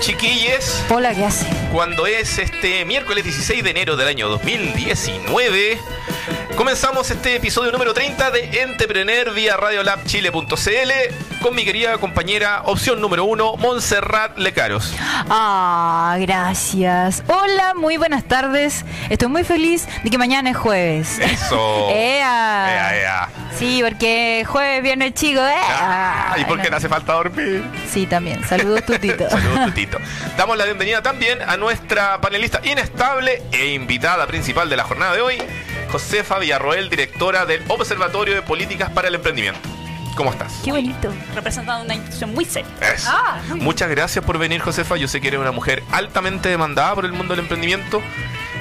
chiquilles? Hola, ¿qué hace? Cuando es este miércoles 16 de enero del año 2019, comenzamos este episodio número 30 de Entrepreneur vía radiolabchile.cl con mi querida compañera, opción número uno, Montserrat Lecaros. Ah, gracias. Hola, muy buenas tardes. Estoy muy feliz de que mañana es jueves. Eso. ¡Ea! Ea, ea. Sí, porque jueves, viernes chico, ¿eh? Ah, ¿Y por qué no. le hace falta dormir? Sí, también. Saludos, tutito. Saludos, Tutito. Damos la bienvenida también a nuestra panelista inestable e invitada principal de la jornada de hoy, Josefa Villarroel, directora del Observatorio de Políticas para el Emprendimiento. ¿Cómo estás? Qué bonito. representando una institución muy seria. Ah, muy. Muchas gracias por venir, Josefa. Yo sé que eres una mujer altamente demandada por el mundo del emprendimiento.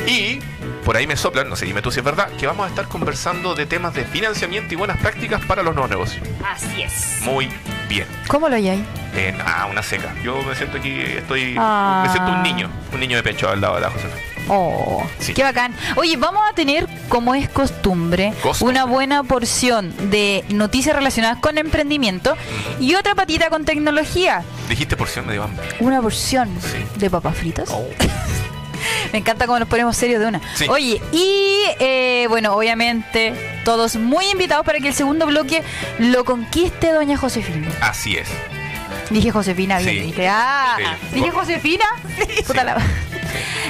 Y por ahí me soplan, no sé, dime tú si es verdad, que vamos a estar conversando de temas de financiamiento y buenas prácticas para los nuevos negocios. Así es. Muy bien. ¿Cómo lo hay ahí? Eh, ah, una seca. Yo me siento aquí, estoy. Ah. Me siento un niño. Un niño de pecho al lado de la Josefa. Oh, Sí. qué bacán. Oye, vamos a tener, como es costumbre, Costumbre. una buena porción de noticias relacionadas con emprendimiento y otra patita con tecnología. Dijiste porción de hambre. Una porción Sí. de papas fritas. Oh. Me encanta cómo nos ponemos serios de una. Sí. Oye, y eh, bueno, obviamente, todos muy invitados para que el segundo bloque lo conquiste Doña Josefina. Así es. Dije Josefina, bien, dije, ah, dije Josefina. Puta la-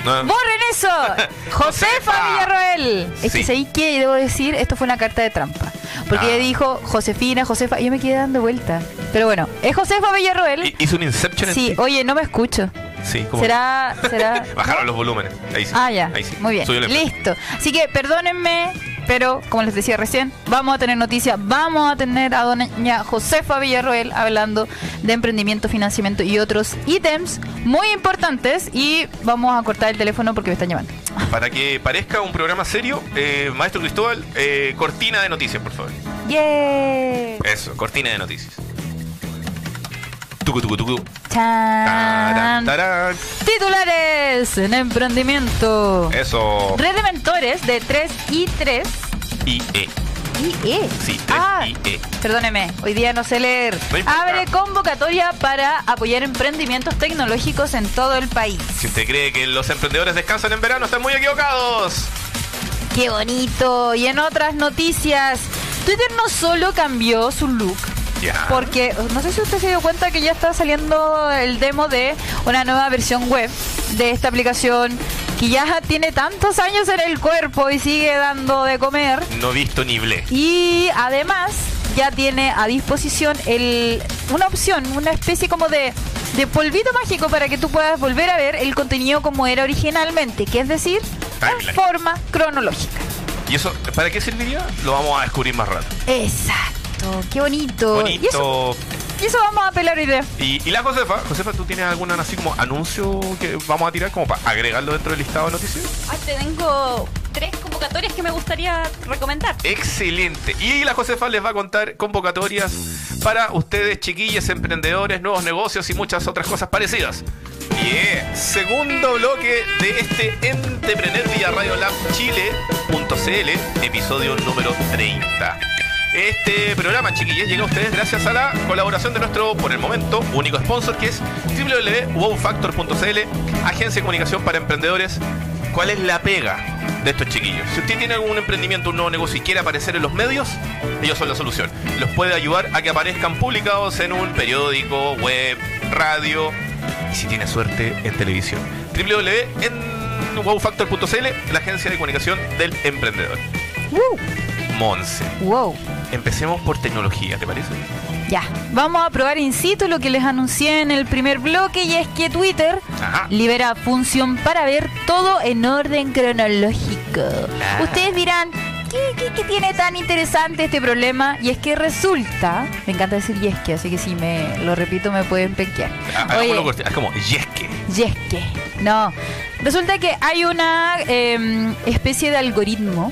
No, ¡Borren eso! Josefa. Villarroel. Es Sí. que ahí que debo decir, esto fue una carta de trampa. Porque Ah. ella dijo Josefina, Josefa, y yo me quedé dando vuelta. Pero bueno, es Josefa Villarroel. hi- Hizo un Inception Sí, oye, no me escucho. Sí, ¿cómo? ¿Será, será? Bajaron los volúmenes. Ahí sí. Ah, ya. Ahí sí. Muy bien. Listo. Así que perdónenme, pero como les decía recién, vamos a tener noticias. Vamos a tener a doña Josefa Villarroel hablando de emprendimiento, financiamiento y otros ítems muy importantes. Y vamos a cortar el teléfono porque me están llamando. Para que parezca un programa serio, eh, Maestro Cristóbal, eh, cortina de noticias, por favor. ¡Yeah! Eso, cortina de noticias. Tucu, tucu, tucu. Chan. Tarán, tarán. Titulares en emprendimiento. Eso. Red de mentores de 3 y 3. Y E. Y E. Sí, 3 Ah, y E. Perdóneme, hoy día no sé leer. No. Abre convocatoria para apoyar emprendimientos tecnológicos en todo el país. Si usted cree que los emprendedores descansan en verano, están muy equivocados. Qué bonito. Y en otras noticias, Twitter no solo cambió su look, Porque no sé si usted se dio cuenta que ya está saliendo el demo de una nueva versión web de esta aplicación que ya tiene tantos años en el cuerpo y sigue dando de comer. No visto ni ble. Y además ya tiene a disposición el, una opción, una especie como de, de polvito mágico para que tú puedas volver a ver el contenido como era originalmente, que es decir, en forma cronológica. ¿Y eso para qué serviría? Lo vamos a descubrir más rato. Exacto, qué bonito. Y eso, y eso vamos a pelar hoy día. Y, y la Josefa, Josefa, ¿tú tienes algún así como anuncio que vamos a tirar como para agregarlo dentro del listado de noticias? Ay, te tengo tres convocatorias que me gustaría recomendar. Excelente. Y la Josefa les va a contar convocatorias para ustedes, chiquillos, emprendedores, nuevos negocios y muchas otras cosas parecidas. Bien. Segundo bloque de este Entrepreneur vía Radio Lab Chile.cl, episodio número 30. Este programa, chiquillos, llega a ustedes gracias a la colaboración de nuestro, por el momento, único sponsor, que es www.wowfactor.cl, agencia de comunicación para emprendedores. ¿Cuál es la pega de estos chiquillos? Si usted tiene algún emprendimiento, un nuevo negocio y quiere aparecer en los medios, ellos son la solución. Los puede ayudar a que aparezcan publicados en un periódico, web, radio y si tiene suerte en televisión. www.wowfactor.cl, la agencia de comunicación del emprendedor. Monse. Wow. Empecemos por tecnología, ¿te parece? Ya, vamos a probar in situ lo que les anuncié en el primer bloque y es que Twitter Ajá. libera función para ver todo en orden cronológico. Ah. Ustedes dirán, ¿qué, qué, qué tiene tan interesante este problema? Y es que resulta, me encanta decir y es que, así que si me lo repito me pueden penquear. Ah. Es como yesque. y es que, no. Resulta que hay una em, especie de algoritmo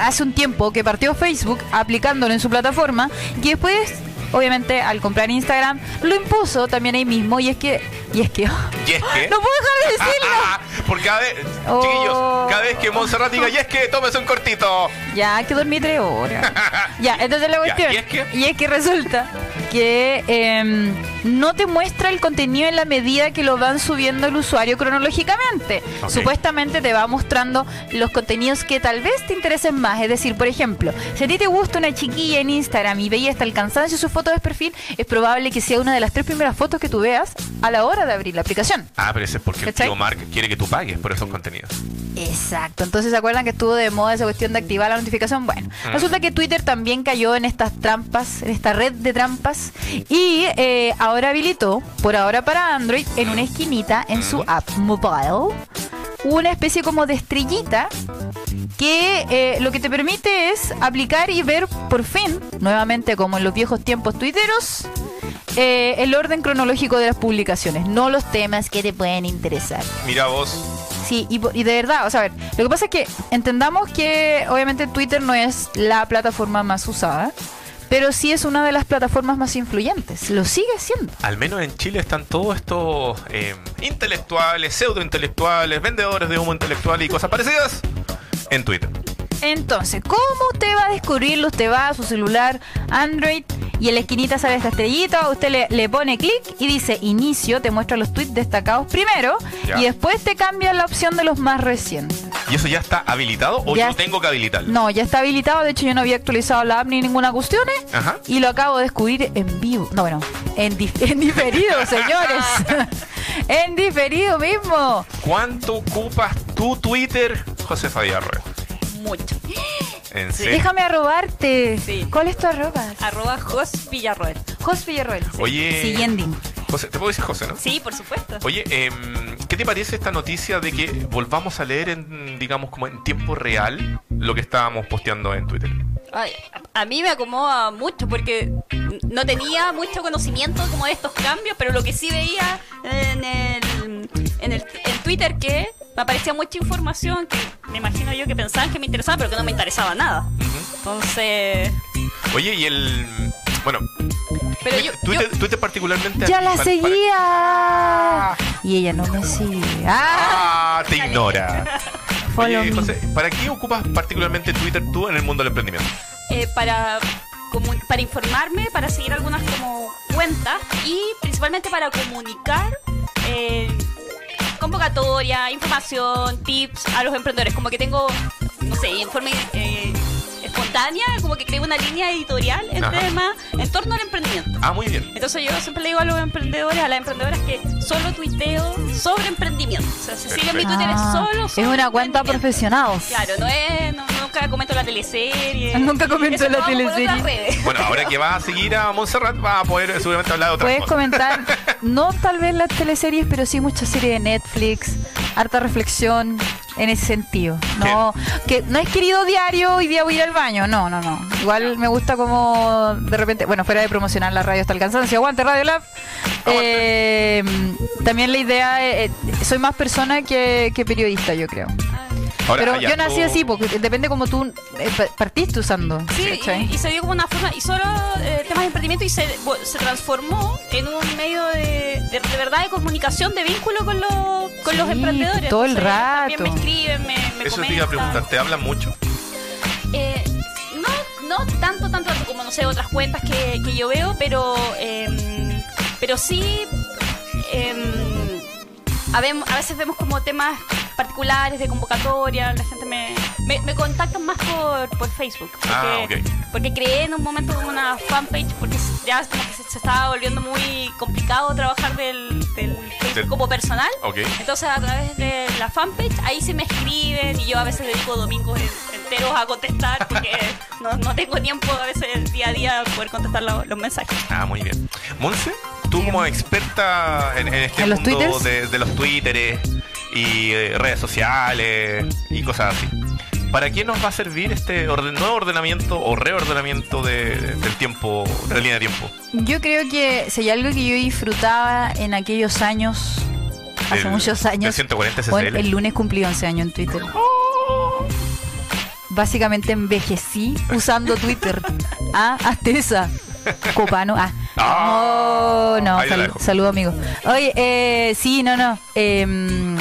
hace un tiempo que partió Facebook aplicándolo en su plataforma y después obviamente al comprar Instagram lo impuso también ahí mismo y es que y es que Yesque. no puedo dejar de decirlo Por cada vez, Oh. chiquillos, cada vez que Montserrat diga yesque, tómese un cortito. ya que dormir tres horas ya entonces la Ya, cuestión ¿y es que? y es que resulta que em, no te muestra el contenido en la medida que lo van subiendo el usuario cronológicamente. Supuestamente te va mostrando los contenidos que tal vez te interesen más. Es decir, por ejemplo, si a ti te gusta una chiquilla en Instagram y veías hasta el cansancio sus fotos de perfil, es probable que sea una de las tres primeras fotos que tú veas a la hora de abrir la aplicación. Ah, pero ese es porque el ¿Cachai? tío Mark quiere que tú pagues por esos contenidos. Exacto. Entonces, ¿se acuerdan que estuvo de moda esa cuestión de activar la notificación? Bueno, Mm. resulta que Twitter también cayó en estas trampas, en esta red de trampas, y eh, ahora habilitó, por ahora para Android, en una esquinita en su app mobile, una especie como de estrellita que eh, lo que te permite es aplicar y ver por fin, nuevamente como en los viejos tiempos tuiteros, eh, el orden cronológico de las publicaciones, no los temas que te pueden interesar. Mira vos. Sí, y, y de verdad, o sea, a ver, lo que pasa es que entendamos que obviamente Twitter no es la plataforma más usada, pero sí es una de las plataformas más influyentes. Lo sigue siendo. Al menos en Chile están todos estos eh, intelectuales, pseudointelectuales, vendedores de humo intelectual y cosas parecidas en Twitter. Entonces, ¿cómo usted va a descubrirlo? Usted va a su celular Android y en la esquinita sale esta estrellita, usted le, le pone clic y dice inicio, te muestra los tweets destacados primero Ya. y después te cambia la opción de los más recientes. ¿Y eso ya está habilitado o Ya yo tengo que habilitarlo? No, ya está habilitado. De hecho, yo no había actualizado la app ni ninguna cuestión. ¿eh? Ajá. Y lo acabo de descubrir en vivo. No, bueno, en, dif- en diferido, señores. en diferido mismo. ¿Cuánto ocupas tu Twitter, José Fabián Rueda? Mucho. ¿En serio? Déjame arrobarte. Sí. ¿Cuál es tu arroba? Arroba Jos Villarroel. Jos Villarroel. Oye. Siguiente. José, te puedo decir José, ¿no? Sí, por supuesto. Oye, em, ¿qué te parece esta noticia de que volvamos a leer en, digamos, como en tiempo real lo que estábamos posteando en Twitter? Ay, a mí me acomoda mucho porque no tenía mucho conocimiento como de estos cambios, pero lo que sí veía en el, en el en Twitter que me aparecía mucha información que me imagino yo que pensaban que me interesaba, pero que no me interesaba nada. Entonces, Oye, y el... Bueno, pero yo, Twitter, yo- Twitter particularmente... Ya la para- seguía. Y ella no me sigue. ¡Ah! Ah, te ignora. Follow Oye. José, ¿para qué ocupas particularmente Twitter tú en el mundo del emprendimiento? eh, para como, para informarme, para seguir algunas como cuentas y principalmente para comunicar eh, convocatoria, información, tips a los emprendedores. Como que tengo, no sé, en forma eh, espontánea, como que creo una línea editorial en Ajá. tema en torno al emprendimiento. Ah, muy bien. Entonces yo siempre le digo a los emprendedores, a las emprendedoras que solo tuiteo sobre emprendimiento. O sea, si siguen mi. Twitter es Ah, solo es sobre una cuenta profesional. Claro, no es, no- nunca comento la teleserie. Nunca comento la teleserie. Bueno, ahora que vas a seguir a Montserrat, vas a poder seguramente hablar de otras Puedes cosas. comentar, no tal vez las teleseries, pero sí muchas series de Netflix, harta reflexión en ese sentido. No, que no es querido diario, hoy día voy ir al baño. No, no, no. Igual me gusta como de repente, bueno, fuera de promocionar la radio hasta el cansancio, aguante Radio Lab. Eh, también la idea, eh, soy más persona que, que periodista, yo creo. Ahora, Pero yo nací así, porque depende como tú eh, pa- partiste usando. Sí, y, y se dio como una forma, y solo eh, temas de emprendimiento y se, se transformó en un medio de, de, de verdad de comunicación, de vínculo con los, con los emprendedores. todo el Entonces, También me rato. escriben, me, me Eso te iba a preguntar, ¿te hablan mucho? Eh, no, no tanto, tanto, tanto como, no sé, otras cuentas que, que yo veo, pero, em, pero sí, em, a veces vemos como temas particulares de convocatoria, la gente me, me, me contactan más por, por Facebook, porque, Ah, ok. porque creé en un momento una fanpage, porque ya como que se, se estaba volviendo muy complicado trabajar del, del Facebook Del- como personal. Ok. Entonces a través de la fanpage ahí sí me escriben y yo a veces dedico domingos en- enteros a contestar porque no, no tengo tiempo a veces día a día poder contestar lo- los mensajes. Ah, muy bien. Monse, tú como experta en, en este ¿En los mundo twitters? de, de los twitteres y eh, redes sociales y cosas así, ¿para qué nos va a servir este orden- nuevo ordenamiento o reordenamiento de- del tiempo, de la línea de tiempo? Yo creo que si hay algo que yo disfrutaba en aquellos años, hace Del- muchos años, 140 SSL. bueno, el lunes cumplí 11 años en Twitter. Básicamente envejecí usando Twitter. Ah, hasta esa. Copano. Ah. Ah, Oh, no, ahí la sal- dejo. saludo amigo. Oye, eh, sí, no, no. em,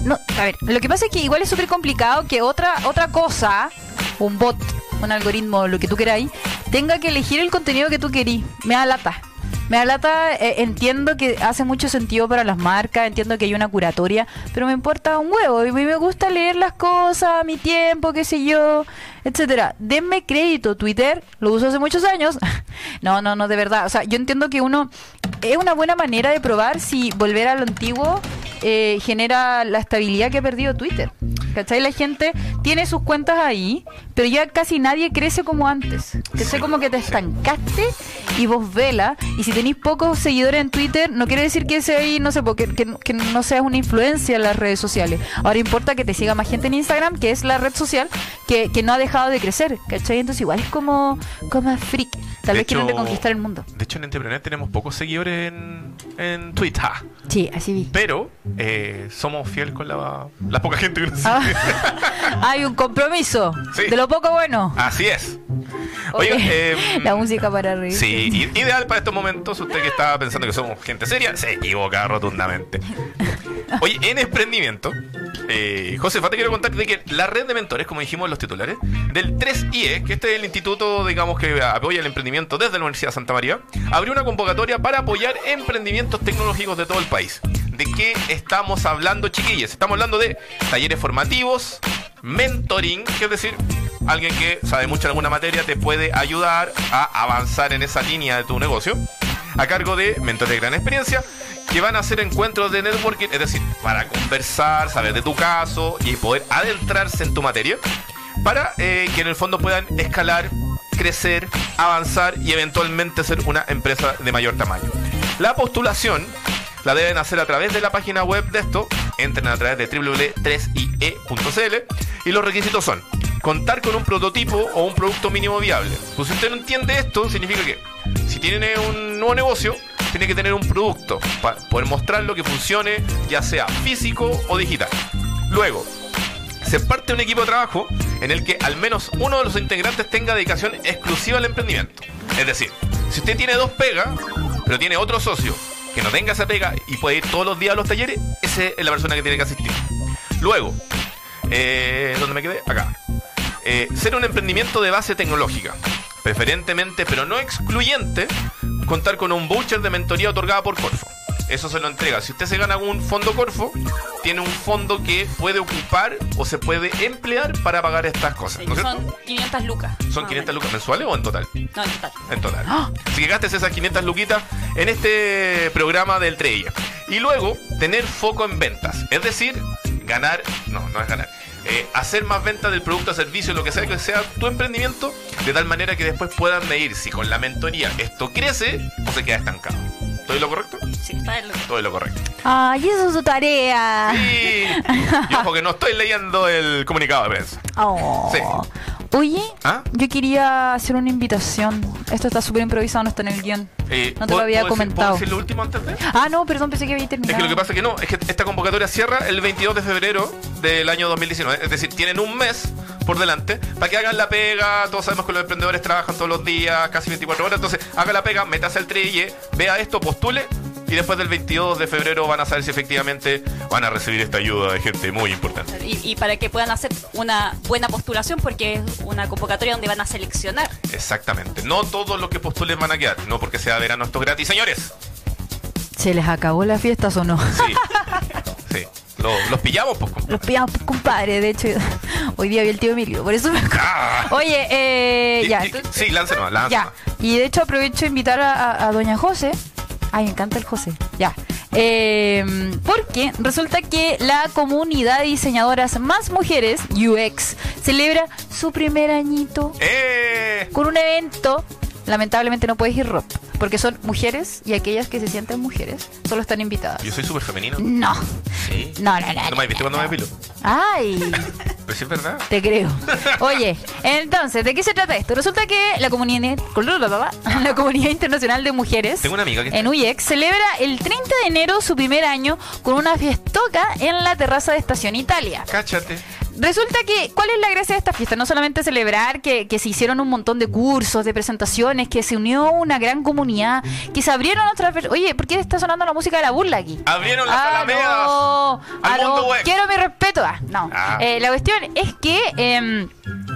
no, a ver, lo que pasa es que igual es súper complicado que otra, otra cosa, un bot, un algoritmo, lo que tú queráis, tenga que elegir el contenido que tú querís. Me da lata. Me da lata, eh, entiendo que hace mucho sentido para las marcas, entiendo que hay una curatoria, pero me importa un huevo. Y me gusta leer las cosas, mi tiempo, qué sé yo, etcétera. Denme crédito, Twitter, lo uso hace muchos años. no, no, no, de verdad. O sea, yo entiendo que uno es una buena manera de probar si volver a lo antiguo eh, genera la estabilidad que ha perdido Twitter. ¿Cachai? La gente tiene sus cuentas ahí, pero ya casi nadie crece como antes. Que sé como que te estancaste y vos vela. Y si tenéis pocos seguidores en Twitter, no quiere decir que ese ahí, no sé, porque, que, que no seas una influencia en las redes sociales. Ahora importa que te siga más gente en Instagram, que es la red social que, que no ha dejado de crecer. ¿Cachai? Entonces igual es como, como freak. Tal De vez quieren reconquistar el mundo. De hecho, en Entrepreneur tenemos pocos seguidores en, en Twitter. Sí, así vi. Pero eh, somos fieles con la, la poca gente que nos Ah, hay un compromiso Sí. de lo poco bueno. Así es. Oye, em, la música para reír. Sí, ideal para estos momentos. Usted que estaba pensando que somos gente seria, se equivoca rotundamente. Oye, en emprendimiento, eh, Josefa, te quiero contar de que la red de mentores, como dijimos en los titulares, del 3IE, que este es el instituto, digamos, que apoya el emprendimiento desde la Universidad de Santa María, abrió una convocatoria para apoyar emprendimientos tecnológicos de todo el país. ¿De qué estamos hablando, chiquillos? Estamos hablando de talleres formativos, mentoring, que es decir, alguien que sabe mucho en alguna materia te puede ayudar a avanzar en esa línea de tu negocio, a cargo de mentores de gran experiencia, que van a hacer encuentros de networking, es decir, para conversar, saber de tu caso y poder adentrarse en tu materia, para eh, que en el fondo puedan escalar, crecer, avanzar y eventualmente ser una empresa de mayor tamaño. La postulación la deben hacer a través de la página web de esto. Entren a través de www.3ie.cl y los requisitos son contar con un prototipo o un producto mínimo viable. Pues si usted no entiende esto, significa que si tiene un nuevo negocio, tiene que tener un producto para poder mostrarlo que funcione, ya sea físico o digital. Luego, se parte un equipo de trabajo en el que al menos uno de los integrantes tenga dedicación exclusiva al emprendimiento. Es decir, si usted tiene dos pegas, pero tiene otro socio que no tenga esa pega y puede ir todos los días a los talleres, esa es la persona que tiene que asistir. Luego, eh, ¿dónde me quedé? Acá. Eh, ser un emprendimiento de base tecnológica. Preferentemente, pero no excluyente, contar con un voucher de mentoría otorgada por Corfo. Eso se lo entrega. Si usted se gana un fondo Corfo, tiene un fondo que puede ocupar o se puede emplear para pagar estas cosas. ¿no es cierto? Son 500 lucas. ¿Son más o 500 menos. lucas mensuales o en total? No, en total. En total. ¡Ah! Así que gastes esas 500 luquitas en este programa del Treilla. Y luego, tener foco en ventas. Es decir, ganar, no, no es ganar. eh, hacer más ventas del producto, servicio, lo que sea que sea tu emprendimiento, de tal manera que después puedan medir si con la mentoría esto crece o se queda estancado. ¿Estoy lo correcto? Sí, está en lo- Estoy en lo correcto. Ay, eso es su tarea. Y, y ojo que no estoy leyendo el comunicado de prensa. Oh. Sí. Oye, ¿Ah? yo quería hacer una invitación. Esto está súper improvisado, no está en el guion. Eh, No te ¿puedo- lo había puedo decir- comentado. ¿Puedo decir lo último antes de? Ah, no, perdón, pensé que había terminado. Es que lo que pasa es que no, es que esta convocatoria cierra el 22 de febrero del año 2019. Es decir, tienen un mes por delante para que hagan la pega. Todos sabemos que los emprendedores trabajan todos los días, casi 24 horas. Entonces, haga la pega, métase al trille, vea esto, postule. Y después del 22 de febrero van a saber si efectivamente van a recibir esta ayuda de gente muy importante. Y, y para que puedan hacer una buena postulación, porque es una convocatoria donde van a seleccionar. Exactamente. No todos los que postulen van a quedar. No porque sea verano esto es gratis, señores. ¿Se les acabó las fiestas o no? Sí. Sí. Lo- los pillamos, pues. compa. Los pillamos, pues, compadre. De hecho, hoy día vi el tío Emilio, por eso me. Ah. Oye, eh, Y- ya. y- entonces- Sí, lance nomás, lance Ya, y de hecho aprovecho de invitar a, a- a doña José. Ay, me encanta el José. Ya. Eh, porque resulta que la comunidad de diseñadoras más mujeres, UX, celebra su primer añito ¡Eh! con un evento. Lamentablemente no puedes ir Rob, porque son mujeres y aquellas que se sienten mujeres solo están invitadas. Yo soy súper femenino. No, Sí. no, no, no. ¿No me has visto cuando me no. depilo? Ay. Pero sí es verdad. Te creo. Oye, entonces, ¿de qué se trata esto? Resulta que la comunidad, la comunidad internacional de mujeres Tengo una amiga que en UX celebra el 30 de enero su primer año con una fiestoca en la terraza de Estación Italia. Cáchate. Resulta que, ¿cuál es la gracia de esta fiesta? No solamente celebrar que, que se hicieron un montón de cursos, de presentaciones, que se unió una gran comunidad, que se abrieron otras... ver- Oye, ¿por qué está sonando la música de la burla aquí? Abrieron las Ah, no. al Ah, no. mundo web. Quiero mi respeto. Ah, no. Ah. Eh, la cuestión es que em,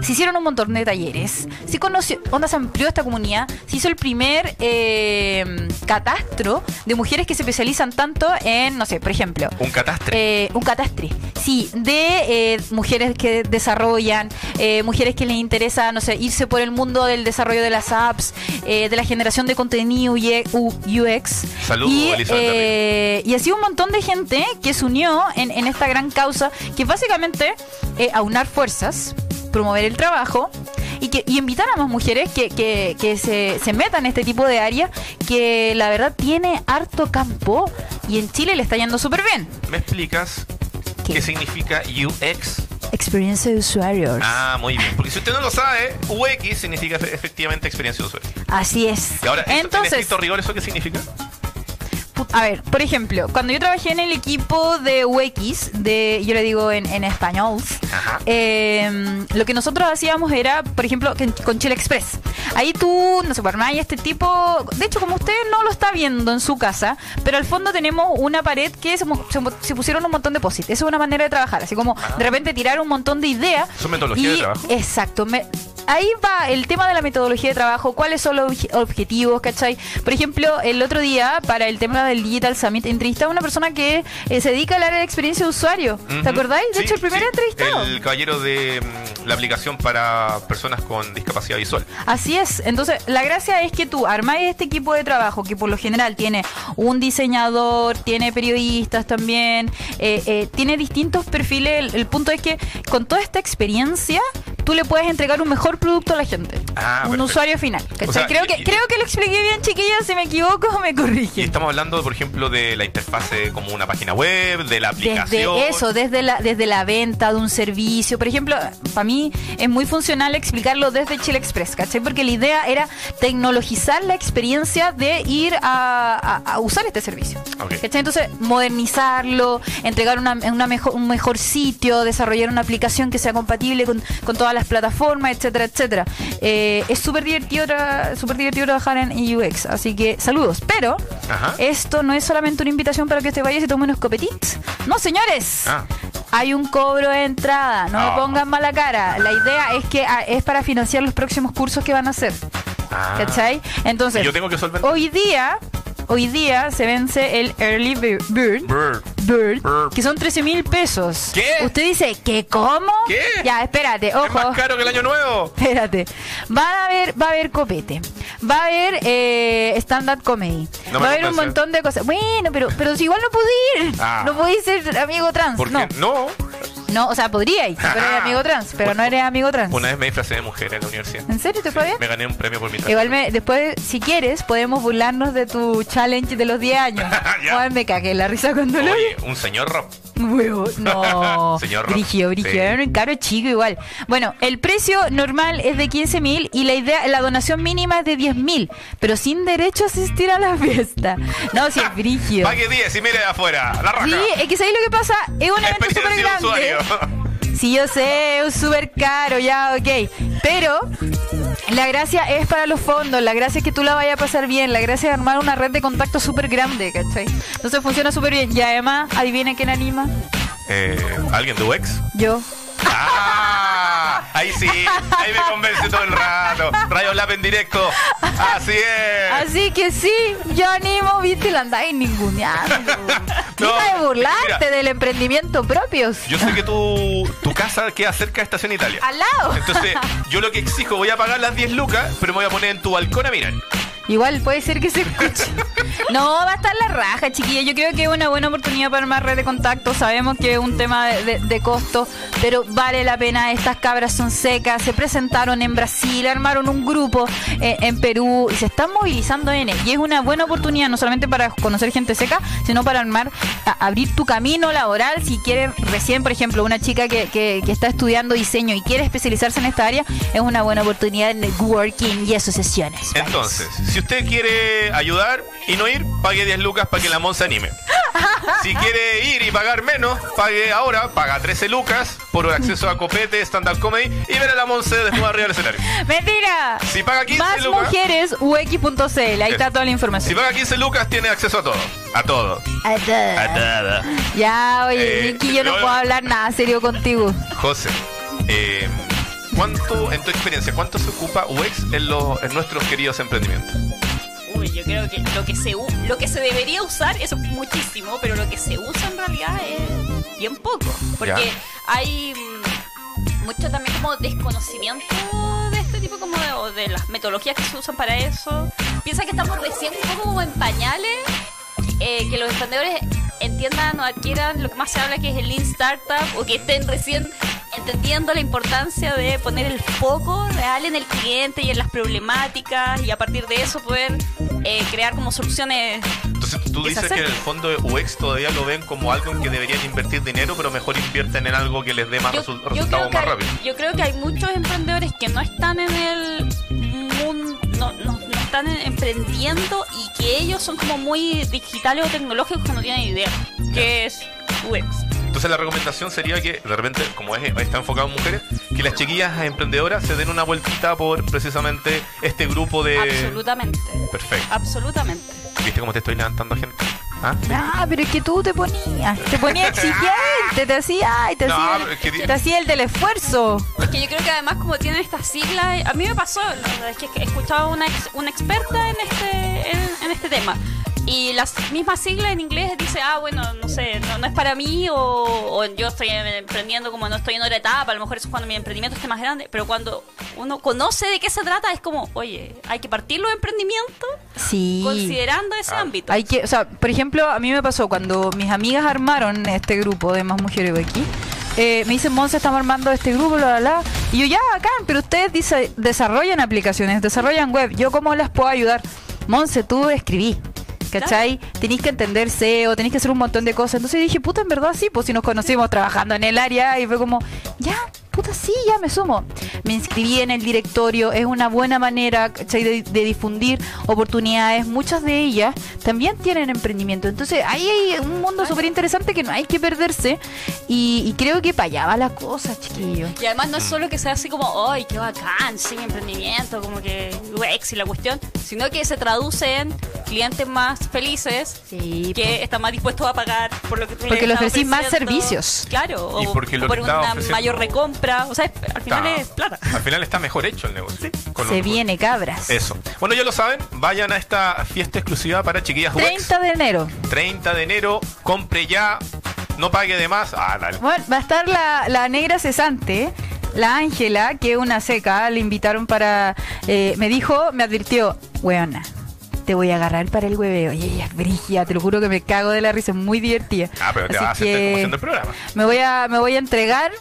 se hicieron un montón de talleres, se conoció, onda se amplió esta comunidad, se hizo el primer eh, catastro de mujeres que se especializan tanto en, no sé, por ejemplo, Un catástre. eh, un catástre, sí, de eh, mujeres que desarrollan, eh, mujeres que les interesa, no sé, irse por el mundo del desarrollo de las apps, de la generación de contenido U- UX. Saludos, y, y así un montón de gente que se unió en, en esta gran causa, que básicamente aunar fuerzas, promover el trabajo. Y, que, y invitar a más mujeres que, que- que se, se metan en este tipo de áreas que la verdad tiene harto campo y en Chile le está yendo súper bien. ¿Me explicas ¿Qué? qué significa UX? Experiencia de usuarios. Ah, muy bien. Porque si usted no lo sabe, UX significa efe- efectivamente experiencia de usuario. Así es. Y ahora, ¿esto- en Entonces, estricto rigor, ¿eso qué significa? A ver, por ejemplo, cuando yo trabajé en el equipo de UX, de, yo le digo en, en español, eh, lo que nosotros hacíamos era, por ejemplo, con Chile Express. Ahí tú, no sé, por hay este tipo, de hecho, como usted no lo está viendo en su casa, pero al fondo tenemos una pared que se, pusieron un montón de posit. Esa es una manera de trabajar, así como de repente tirar un montón de ideas. Su metodología de trabajo. Exacto. me- ahí va el tema de la metodología de trabajo, cuáles son los obje- objetivos, ¿cachai? Por ejemplo, el otro día, para el tema del Digital Summit, entrevisté a una persona que eh, se dedica al área de experiencia de usuario. ¿Te acordáis? De Sí, hecho, el primer sí. entrevistado. El caballero de mm, la aplicación para personas con discapacidad visual. Así es. Entonces, la gracia es que tú armáis este equipo de trabajo que por lo general tiene un diseñador, tiene periodistas también, eh, eh, tiene distintos perfiles. El, el punto es que con toda esta experiencia, tú le puedes entregar un mejor producto a la gente. Ah, un perfecto. usuario final. ¿cachai? O sea, creo, y- que, y- creo que lo expliqué bien, chiquillas. Si me equivoco, me Y corrigen. estamos hablando, por ejemplo, de la interfase como una página web, de la aplicación. Desde eso, desde la, desde la venta de un servicio. Por ejemplo, para mí es muy funcional explicarlo desde Chile Express, ¿cachai? Porque la idea era tecnologizar la experiencia de ir a, a- a usar este servicio. Entonces, modernizarlo, entregar una, una mejor, un mejor sitio, desarrollar una aplicación que sea compatible con, con todas las plataformas, etcétera, etcétera. Eh, es súper divertido, súper divertido trabajar en UX, así que saludos. Pero Ajá. esto no es solamente una invitación para que te vayas y tomes unos copetitos. No, señores. Ah. Hay un cobro de entrada, no Ah. me pongan mala cara. La idea es que ah, es para financiar los próximos cursos que van a hacer. Ah. ¿Cachai? Entonces, Y yo tengo que solventar. hoy día, hoy día se vence el Early Bir- Bird. Bird. Bird, Bird. que son 13 mil pesos. ¿Qué? Usted dice, ¿qué cómo? ¿Qué? Ya, espérate, Es más ojo. caro que el año nuevo. Espérate. Va a haber, va a haber copete. Va a haber eh, stand-up comedy. No va a haber un montón de cosas. Bueno, pero, pero si igual no pude ir. Ah. No podéis ser amigo trans. Porque No. no. No, o sea, podríais, si eres amigo trans, pero no eres amigo trans. Una vez me disfracé de mujer en la universidad. ¿En serio te fue bien? Me gané un premio por mi trabajo. Igual me, después, si quieres, podemos burlarnos de tu challenge de los 10 años. Ay, me cagué la risa cuando lo vi. Oye, un señor rock. No. Señor Rock. Brigio, brigio. Sí. Era un caro chico igual. Bueno, el precio normal es de 15 mil y la idea, la donación mínima es de 10 mil, pero sin derecho a asistir a la fiesta. No, si es brigio. Pague 10 y mire de afuera. La raja. Sí, es que ¿sabéis lo que pasa? Es un evento súper grande. usuario. Sí, yo sé, es súper caro, ya, ok. Pero la gracia es para los fondos, la gracia es que tú la vayas a pasar bien, la gracia es armar una red de contacto súper grande, ¿cachai? Entonces funciona súper bien. Y además, adivina quién anima. Eh, ¿Alguien de UX? Yo. ¡Ah! Ahí sí, ahí me convence todo el rato. Rayo Lab en directo. Así es. Así que sí, yo animo, viste, la andáis ninguneando. No, Deja de burlarte mira. del emprendimiento propio. Yo sé que tu, tu casa queda cerca de Estación Italia. Al lado. Entonces, yo lo que exijo, voy a pagar las 10 lucas, pero me voy a poner en tu balcón a mirar. Igual puede ser que se escuche. No, va a estar la raja, chiquilla. Yo creo que es una buena oportunidad para armar red de contacto. Sabemos que es un tema de, de- de costo, pero vale la pena. Estas cabras son secas. Se presentaron en Brasil, armaron un grupo eh, en Perú y se están movilizando en Y es una buena oportunidad no solamente para conocer gente seca, sino para armar, a- abrir tu camino laboral. Si quieres recién, por ejemplo, una chica que, que- que está estudiando diseño y quiere especializarse en esta área, es una buena oportunidad de networking y asociaciones. varias. Si usted quiere ayudar y no ir, pague 10 lucas para que la Mon se anime. Si quiere ir y pagar menos, pague ahora, paga 13 lucas por acceso a copete, stand-up comedy y ver a la Monse desnuda arriba del escenario. ¡Mentira! Si paga 15 Más lucas. mujeres, ux.cl. Ahí está toda la Si información. paga 15 lucas, tiene acceso a todo. A todo. A todo. Ya, oye, Eh, yo no luego- puedo hablar nada serio contigo. José, eh, ¿cuánto, en tu experiencia, cuánto se ocupa UX en, los, en nuestros queridos emprendimientos? Uy, yo creo que lo que se lo que se debería usar es muchísimo, pero lo que se usa en realidad es bien poco, porque Ya. hay mm, mucho también como desconocimiento de este tipo como de, o de las metodologías que se usan para eso. Piensa que estamos recién un poco como en pañales, eh, que los emprendedores entiendan o adquieran lo que más se habla que es el Lean Startup o que estén recién entendiendo la importancia de poner el foco real en el cliente y en las problemáticas y a partir de eso poder eh, crear como soluciones. Entonces tú dices que el fondo UX todavía lo ven como algo en que deberían invertir dinero, pero mejor invierten en algo que les dé más Yo, resu- yo resultados más hay, rápido. yo creo que hay muchos emprendedores que no están en el están en- emprendiendo y que ellos son como muy digitales o tecnológicos que no tienen idea qué es UX. Entonces la recomendación sería que de repente, como es, está enfocado en mujeres, que las chiquillas emprendedoras se den una vueltita por precisamente este grupo de... Absolutamente. Perfecto. Absolutamente. ¿Viste cómo te estoy levantando gente? ¿Ah? Ah, pero es que tú te ponías, te ponías exigente, te hacía, te No, hacía, pero es que- te hacía el del esfuerzo. Es que yo creo que además como tienen estas siglas, a mí me pasó, la verdad es que he escuchado a una, ex- una experta en este, en, en este tema. Y las mismas siglas en inglés dice, ah, bueno, no sé, no, no es para mí o, o yo estoy emprendiendo como no estoy en otra etapa, a lo mejor eso es cuando mi emprendimiento esté más grande, pero cuando uno conoce de qué se trata es como, oye, hay que partir los emprendimientos Sí. considerando ese Ah. ámbito. Hay que, o sea, por ejemplo, a mí me pasó cuando mis amigas armaron este grupo de Más Mujeres aquí. Eh, me dicen, Monse, estamos armando este grupo, bla, bla, bla. Y yo, ya, acá, pero ustedes dice- desarrollan aplicaciones, desarrollan web. ¿Yo cómo las puedo ayudar? Monse, tú escribí. ¿Cachai? Tenéis que entender SEO, tenéis que hacer un montón de cosas. Entonces dije, puta, en verdad sí, pues si nos conocimos trabajando en el área y fue como, ya, puta, sí, ya me sumo. Me inscribí en el directorio, es una buena manera, ¿cachai? De, de difundir oportunidades. Muchas de ellas también tienen emprendimiento. Entonces ahí hay un mundo súper interesante que no hay que perderse. Y, y creo que para allá va la cosa, chiquillos. Y además no es solo que sea así como, ¡ay, qué bacán! Sí, mi emprendimiento, como que UX y la cuestión, sino que se traduce en clientes más felices Sí, que están más dispuestos a pagar por lo que tú Porque le estás ofrecí más servicios. Claro, Y o, porque lo o por una mayor recompra. O sea, al final Está- es plata. Al final está mejor hecho el negocio. Con Se viene, cabras. Eso. Bueno, ya lo saben, vayan a esta fiesta exclusiva para chiquillas UX. 30 de enero. 30 de enero, compre ya, no pague de más. Ah, dale. Bueno, va a estar la, la negra cesante, la Ángela, que es una seca, le invitaron para... eh, me dijo, me advirtió, weona, te voy a agarrar para el hueveo. Y ella es brígida, te lo juro que me cago de la risa, es muy divertida. Ah, pero te Así vas a hacer como haciendo el programa. Me voy a, me voy a entregar.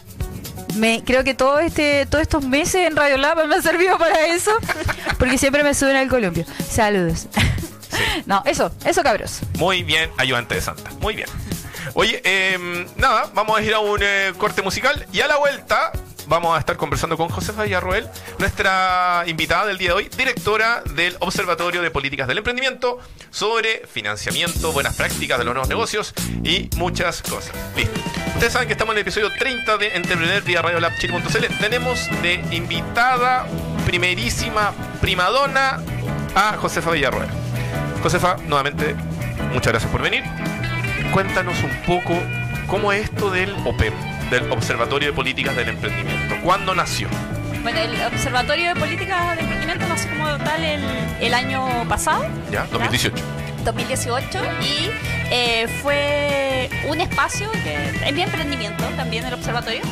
Me, creo que todo este, todos estos meses en Radio Lab me han servido para eso, porque siempre me suben al columpio. Saludos. No, eso, eso cabros. Muy bien, ayudante de Santa. Muy bien. Oye, em, nada, vamos a ir a un eh, corte musical y a la vuelta vamos a estar conversando con Josefa Villarroel, nuestra invitada del día de hoy, directora del Observatorio de Políticas del Emprendimiento, sobre financiamiento, buenas prácticas de los nuevos negocios y muchas cosas. Listo. Ustedes saben que estamos en el episodio 30 de Entrepreneur vía Radio Lab Chile.cl. Tenemos de invitada primerísima primadona a Josefa Villarroel. Josefa, nuevamente, muchas gracias por venir. Cuéntanos un poco cómo es esto del OPEM, del Observatorio de Políticas del Emprendimiento. ¿Cuándo nació? Bueno, el Observatorio de Políticas de Emprendimiento nació como tal el, el año pasado. ¿Ya? 2018. 2018 y eh, fue un espacio que es mi emprendimiento también el observatorio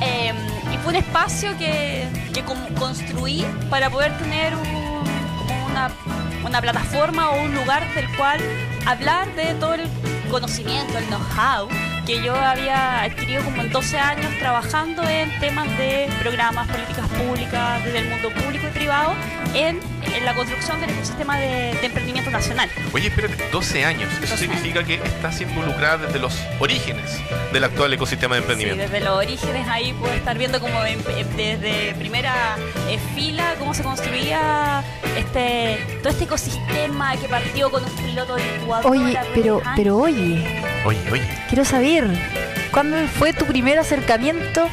eh, y fue un espacio que, que con- construí para poder tener un- como una, una plataforma o un lugar del cual hablar de todo el conocimiento, el know-how que yo había adquirido como en 12 años trabajando en temas de programas, políticas públicas, desde el mundo público y privado, en, en la construcción del ecosistema de- de emprendimiento nacional. Oye, espérate, 12 años. Eso 12 significa que estás involucrada desde los orígenes del actual ecosistema de Sí, emprendimiento. desde los orígenes ahí puedo estar viendo como desde primera eh, fila cómo se construía este todo este ecosistema que partió con un piloto de Ecuador. Oye, pero, años. pero oye, Oye, oye. quiero saber, ¿cuándo fue tu primer acercamiento?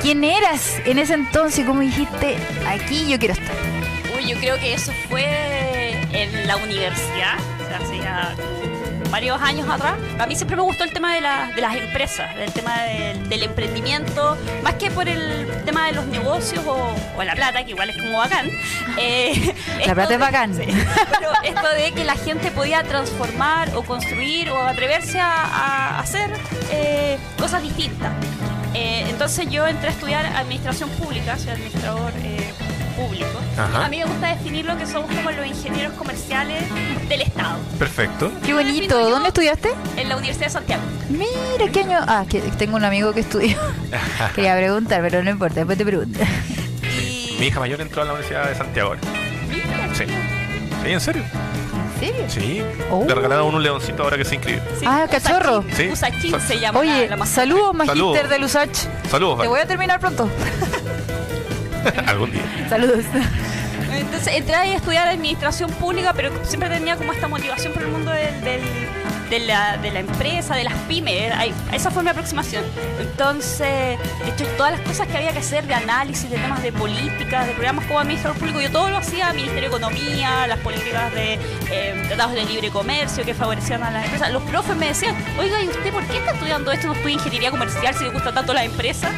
¿Quién eras en ese entonces? ¿Cómo dijiste, aquí yo quiero estar? Yo creo que eso fue en la universidad, o sea, hace ya varios años atrás. A mí siempre me gustó el tema de, la- de las empresas, del tema del, del emprendimiento, más que por el tema de los negocios o, o la plata, que igual es como bacán. Eh, La plata es bacán. sí. Pero esto de que la gente podía transformar o construir o atreverse a, a hacer eh, cosas distintas. Eh, entonces yo entré a estudiar administración pública, soy administrador público. Ajá. A mí me gusta definir lo que somos como los ingenieros comerciales del Estado, Perfecto. Qué bonito. ¿Dónde estudiaste? en la Universidad de Santiago. Mira, ¿qué año? Ah, que tengo un amigo que estudió. Quería preguntar, pero no importa, después te pregunto. Y Mi hija mayor entró a la Universidad de Santiago. Mira, Sí. Sí, ¿en serio? ¿En serio? Sí. Oh. Le regalaron un leoncito ahora que se inscribe. sí, Ah, cachorro. Sí. Usachín Sa- se llama Oye, la, la mascota. saludos, magíster Saludos. de Lusach. Saludos, Te voy a terminar pronto. Algún día. Saludos. Entonces entré ahí a estudiar administración pública, pero siempre tenía como esta motivación por el mundo del- del- de, la, de la empresa, de las pymes. Ahí- Esa fue mi aproximación. Entonces, de hecho, todas las cosas que había que hacer de análisis, de temas de políticas, de programas como administrador público, yo todo lo hacía, Ministerio de Economía, las políticas de eh, tratados de libre comercio que favorecían a las empresas. Los profes me decían, oiga, ¿y usted por qué está estudiando esto? ¿No estudia ingeniería comercial si le gusta tanto la empresa?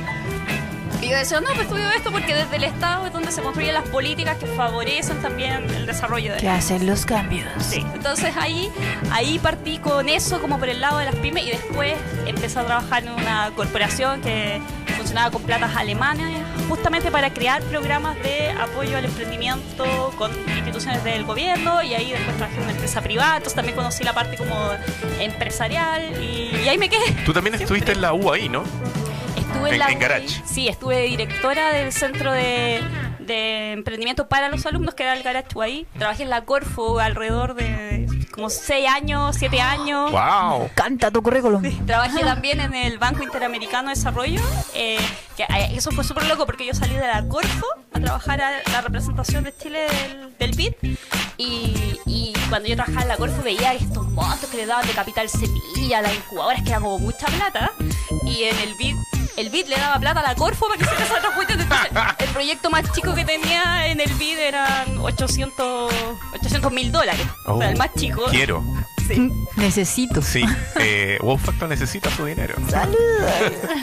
Y yo decía, no, pues estudio esto porque desde el Estado es donde se construyen las políticas que favorecen también el desarrollo de ¿Qué hacen los cambios? Sí, entonces ahí, ahí partí con eso como por el lado de las pymes y después empecé a trabajar en una corporación que funcionaba con platas alemanas justamente para crear programas de apoyo al emprendimiento con instituciones del gobierno y ahí después trabajé en una empresa privada, entonces también conocí la parte como empresarial y, y ahí me quedé. Tú también estuviste en la U ahí, ¿no? Estuve en, En- la en Garage. Sí, estuve directora del centro de, de emprendimiento para los alumnos, que era el Garage ahí. Trabajé en la Corfo alrededor de como 6 años, 7 años. ¡Wow! Canta tu currículum. Trabajé también en el Banco Interamericano de Desarrollo, eh, que eh, eso fue súper loco porque yo salí de la Corfo a trabajar a la representación de Chile del, del BID y, y cuando yo trabajaba en la Corfo veía estos montos que le daban de capital semilla a las incubadoras que era como mucha plata y en el BID el BID le daba plata a la Corfo para que se cuestión. Entonces, el proyecto más chico que tenía en el BID eran 800 mil dólares. o sea, el más chico. Oh, Quiero. Sí. Necesito. Sí. Eh, wow Factor necesita su dinero.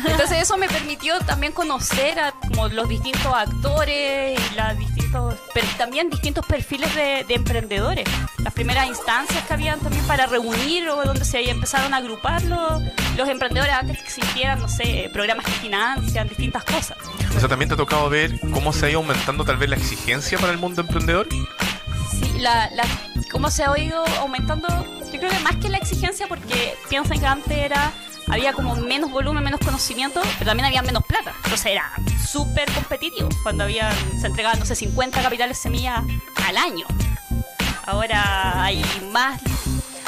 Entonces eso me permitió también conocer a como los distintos actores y las distintos, pero también distintos perfiles de, de emprendedores. Las primeras instancias que habían también para reunir o donde se empezaron a agrupar los, los emprendedores antes que existieran, no sé, programas que financian, distintas cosas. O sea, también te ha tocado ver cómo se ha ido aumentando tal vez la exigencia para el mundo emprendedor. Sí, la, la- cómo se ha ido aumentando, yo creo que más que la exigencia, porque piensan que antes era había como menos volumen, menos conocimiento, pero también había menos plata. Entonces era súper competitivo cuando habían, se entregaban, no sé, 50 capitales semillas al año. Ahora hay más,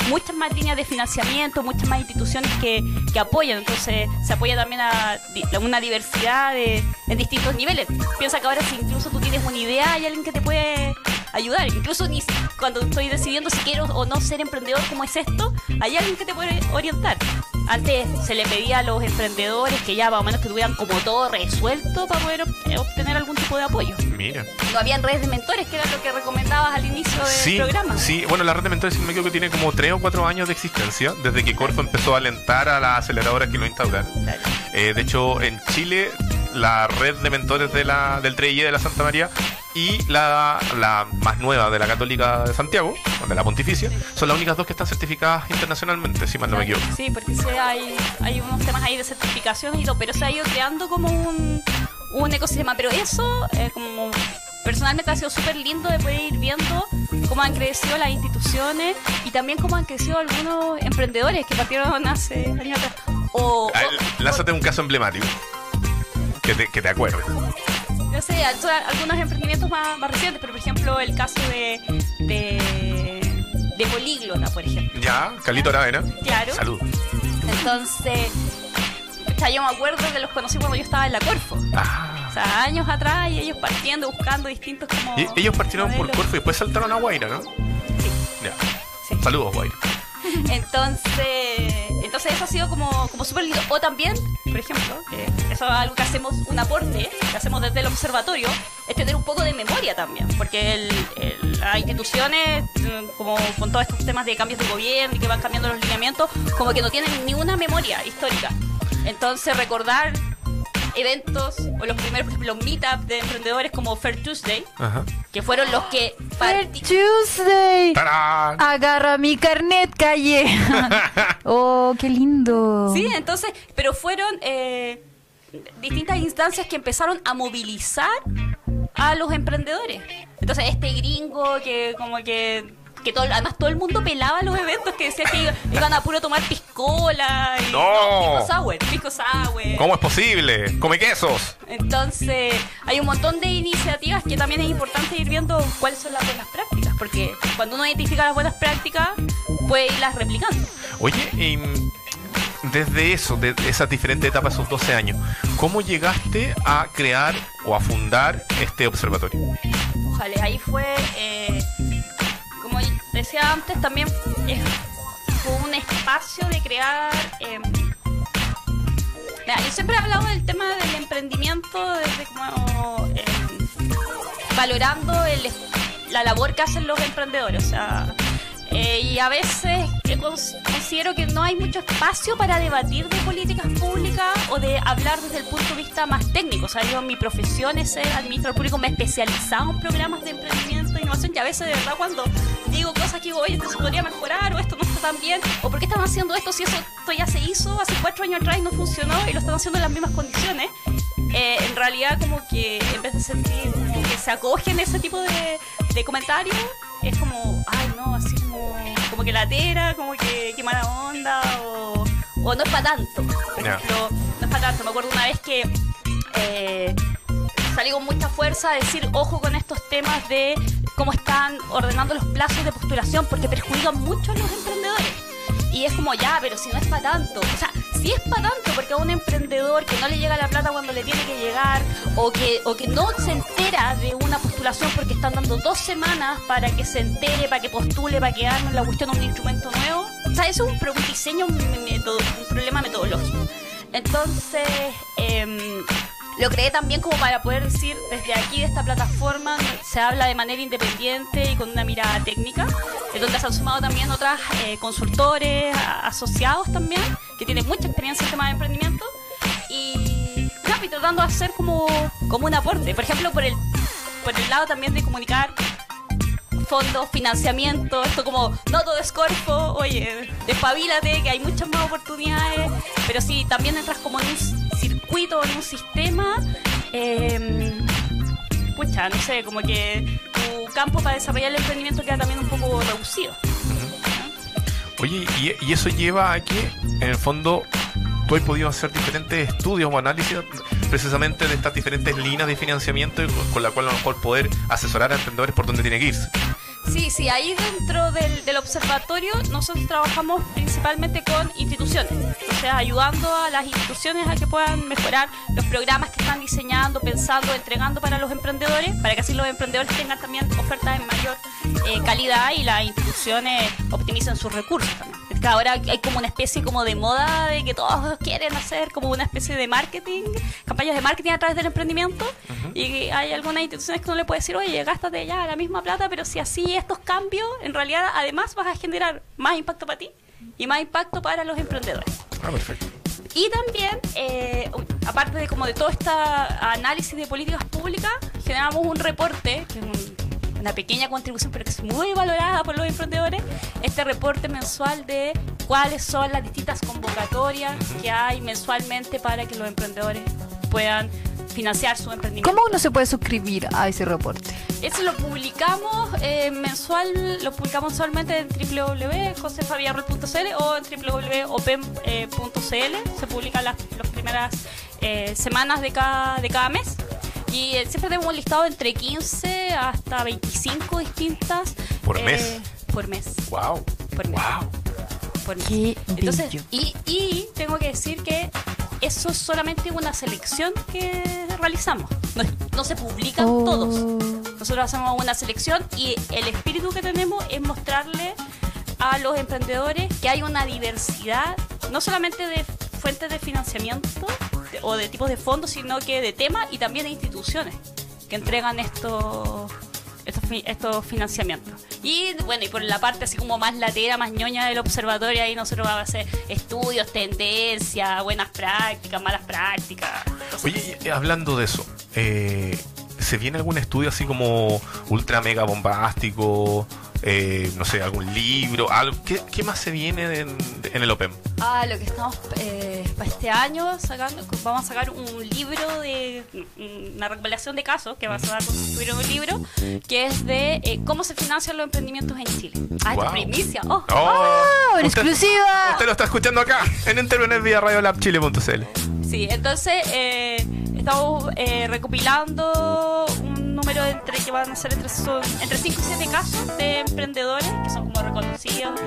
muchas más líneas de financiamiento, muchas más instituciones que, que apoyan. Entonces se apoya también a a una diversidad de, en distintos niveles. Piensa que ahora si incluso tú tienes una idea, hay alguien que te puede ayudar. Incluso ni cuando estoy decidiendo si quiero o no ser emprendedor, como es esto, hay alguien que te puede orientar. Antes se le pedía a los emprendedores que ya más o menos que tuvieran como todo resuelto para poder eh, obtener algún tipo de apoyo. Mira. No habían redes de mentores, que era lo que recomendabas al inicio del Sí, programa. sí. Bueno, la red de mentores, si no me equivoco, tiene como 3 o 4 años de existencia, desde que Corfo empezó a alentar a las aceleradoras que lo instauraron. Claro. Eh, de hecho, en Chile, la red de mentores de la, del 3I de la Santa María y la, la más nueva de la Católica de Santiago, de la Pontificia, son las únicas dos que están certificadas internacionalmente, si mal no me equivoco. Sí, porque sí hay, hay unos temas ahí de certificación y todo, pero se ha ido creando como un, un ecosistema. Pero eso, eh, como personalmente ha sido súper lindo de poder ir viendo cómo han crecido las instituciones y también cómo han crecido algunos emprendedores que partieron hace años atrás. O, Ah, o- Lánzate un caso emblemático. Que te, que te acuerdes. no sé, al- algunos emprendimientos más, más recientes, pero por ejemplo el caso de, de, de Políglota, por ejemplo. Ya, Carlito Aravena. Claro. Salud. Entonces, pucha, yo me acuerdo que los conocí cuando yo estaba en la Corfo. Ah. O sea, años atrás y ellos partiendo, buscando distintos como... Y ellos partieron por. Corfo y después saltaron a Guaira, ¿no? Sí, Ya. sí. Saludos, Guaira. Entonces, Entonces eso ha sido como, como súper lindo. O también, por ejemplo, que eso es algo que hacemos, un aporte que hacemos desde el observatorio, es tener un poco de memoria también. Porque el, el- las instituciones, mm, como con todos estos temas de cambios de gobierno y que van cambiando los lineamientos, como que no tienen ni una memoria histórica. Entonces recordar eventos o los primeros, por ejemplo, meetups de emprendedores como Fair Tuesday, Ajá. que fueron los que Fair Tuesday. ¡Tarán! Agarra mi carnet, calle. oh, qué lindo. Sí, entonces, pero fueron eh, distintas instancias que empezaron a movilizar a los emprendedores. Entonces, este gringo que como que que todo, además todo el mundo pelaba los eventos que decía que iba- iban a puro tomar piscola y No. pisco sour, pisco sour. ¿Cómo es posible? ¡Come quesos! Entonces, hay un montón de iniciativas que también es importante ir viendo cuáles son las buenas prácticas, porque cuando uno identifica las buenas prácticas, puede irlas replicando. Oye, y mm, desde eso, de esas diferentes etapas, esos 12 años, ¿cómo llegaste a crear o a fundar este observatorio? Ojalá, ahí fue, eh, decía antes, también es, un espacio de crear... mira, yo siempre he hablado del tema del emprendimiento desde como eh, valorando el- la labor que hacen los emprendedores. O sea, eh, y a veces cons- considero que no hay mucho espacio para debatir de políticas públicas o de hablar desde el punto de vista más técnico. O sea, yo mi profesión es ser administrador público, me he especializado en programas de emprendimiento e innovación y a veces de verdad cuando digo cosas que oye, esto se podría mejorar o esto no está tan bien o por qué están haciendo esto si eso ya se hizo hace cuatro años atrás y no funcionó y lo están haciendo en las mismas condiciones. Eh, en realidad como que en vez de sentir como que se acogen ese tipo de, de comentarios, es como, ay no, así como, como que latera, como que, que mala onda, o, o no es para tanto. Por ejemplo, no es para tanto. Me acuerdo una vez que eh, salí con mucha fuerza a decir, ojo con estos temas de cómo están ordenando los plazos de postulación, porque perjudican mucho a los emprendedores. Y es como, ya, pero si no es para tanto. O sea, si es para tanto, porque a un emprendedor que no le llega la plata cuando le tiene que llegar, o que, o que no se entera de una postulación porque están dando dos semanas para que se entere, para que postule, para que armen la cuestión de un instrumento nuevo. O sea, eso es un, un diseño, un, un problema metodológico. Entonces, em, lo creé también como para poder decir, desde aquí, de esta plataforma, se habla de manera independiente y con una mirada técnica, en donde se han sumado también otras eh, consultores, asociados también, que tienen mucha experiencia en temas de emprendimiento, y, nada, y tratando de hacer como, como un aporte. Por ejemplo, por el, por el lado también de comunicar fondos, financiamiento, esto como, no todo es corpo, oye, despabilate, que hay muchas más oportunidades, pero si también entras como en un circuito, en un sistema, eh, pucha, no sé, como que tu campo para desarrollar el emprendimiento queda también un poco reducido. Oye, y, eso lleva a que, en el fondo, tú has podido hacer diferentes estudios o análisis precisamente de estas diferentes líneas de financiamiento con la cual a lo mejor poder asesorar a emprendedores por dónde tiene que irse. Sí, sí, ahí dentro del, del observatorio nosotros trabajamos principalmente con instituciones, o sea, ayudando a las instituciones a que puedan mejorar los programas que están diseñando, pensando, entregando para los emprendedores, para que así los emprendedores tengan también ofertas en mayor eh, calidad y las instituciones optimicen sus recursos también. Que ahora hay como una especie como de moda de que todos quieren hacer como una especie de marketing, campañas de marketing a través del emprendimiento y hay algunas instituciones que uno le puede decir, oye, gástate ya la misma plata, pero si así estos cambios, en realidad además vas a generar más impacto para ti y más impacto para los emprendedores. Ah, perfecto. Y también, eh, aparte de como de todo este análisis de políticas públicas, generamos un reporte, que es un- una pequeña contribución, pero que es muy valorada por los emprendedores, este reporte mensual de cuáles son las distintas convocatorias que hay mensualmente para que los emprendedores puedan financiar su emprendimiento. ¿Cómo uno se puede suscribir a ese reporte? Eso lo publicamos eh, mensual, lo publicamos mensualmente en www.josefavillarroel.cl o en www.open.cl. Se publican las, las primeras eh, semanas de cada, de cada mes. Y eh, siempre tenemos un listado entre 15 hasta 25 distintas. ¿Por eh, mes? Por mes. Wow. Por mes. Wow. por mes. Qué Entonces, bello. y, y tengo que decir que eso es solamente una selección que realizamos. No, no se publican Oh. todos. Nosotros hacemos una selección y el espíritu que tenemos es mostrarle a los emprendedores que hay una diversidad no solamente de fuentes de financiamiento o de tipos de fondos, sino que de temas y también de instituciones que entregan estos estos, estos financiamientos. Y bueno, y por la parte así como más latera, más ñoña del observatorio, ahí nosotros vamos a hacer estudios, tendencias, buenas prácticas, malas prácticas. Oye, y hablando de eso, eh, ¿se viene algún estudio así como ultra mega bombástico? Eh, no sé, algún libro, algo. ¿Qué, qué más se viene en, en el Open? Ah, lo que estamos eh, para este año sacando, vamos a sacar un libro de una recopilación de casos que va a ser constituir un libro que es de eh, cómo se financian los emprendimientos en Chile. Ah, esta Wow. es primicia. Oh. ¡Oh, en Usted- exclusiva! Usted lo está escuchando acá en Internet vía radiolabchile.cl. Sí, entonces eh, estamos eh, recopilando un número entre que van a ser entre, son, entre 5 y 7 casos de emprendedores que son como reconocidos,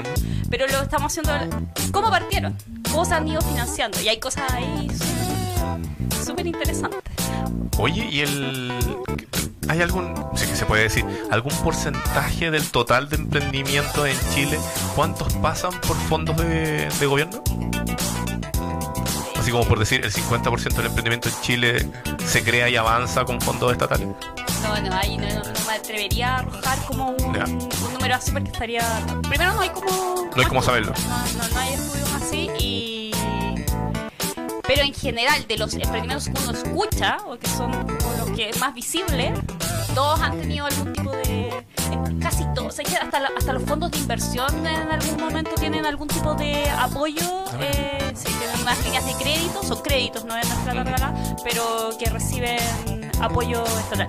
pero lo estamos haciendo cómo partieron, cómo se han ido financiando y hay cosas ahí súper- interesantes. Oye, ¿y el. ¿Hay algún, sí que se puede decir, algún porcentaje del total de emprendimiento en Chile? ¿Cuántos pasan por fondos de, de gobierno? Así como por decir, el 50% del emprendimiento en Chile se crea y avanza con fondos estatales. No, no, ahí no, no- no me atrevería a arrojar como un, número así porque estaría... Primero no hay como... No hay cómo saberlo. No, no, no hay estudios así y... Pero en general, de los emprendimientos que uno escucha, o que son los que más visibles, todos han tenido algún tipo de... Casi todos, o sea, que hasta, la- hasta los fondos de inversión en algún momento tienen algún tipo de apoyo, eh, sí, tienen unas líneas de crédito, son créditos, no es nuestra regalada, pero que reciben apoyo estatal.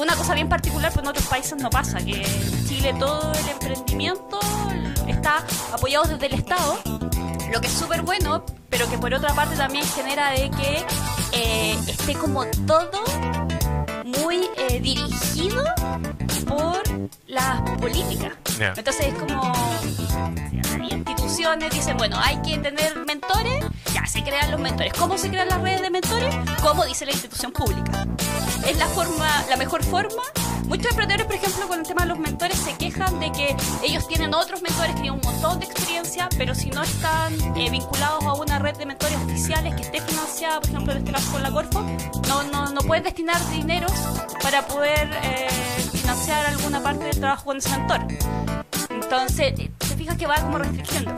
Una cosa bien particular, pues en otros países no pasa, que en Chile todo el emprendimiento está apoyado desde el Estado, lo que es súper bueno, pero que por otra parte también genera de que eh, esté como todo muy eh, dirigido por las políticas. Entonces es como instituciones dicen, bueno, hay que tener mentores, ya se crean los mentores. ¿Cómo se crean las redes de mentores? Como dice la institución pública. Es la forma, la mejor forma. Muchos emprendedores, por ejemplo, con el tema de los mentores se quejan de que ellos tienen otros mentores que tienen un montón de experiencia, pero si no están eh, vinculados a una red de mentores oficiales que esté financiada, por ejemplo, en este caso con la Corfo, no, no, no pueden destinar dineros para poder eh, financiar alguna parte del trabajo con ese mentor. Entonces, eh, te fijas que va como restringiendo.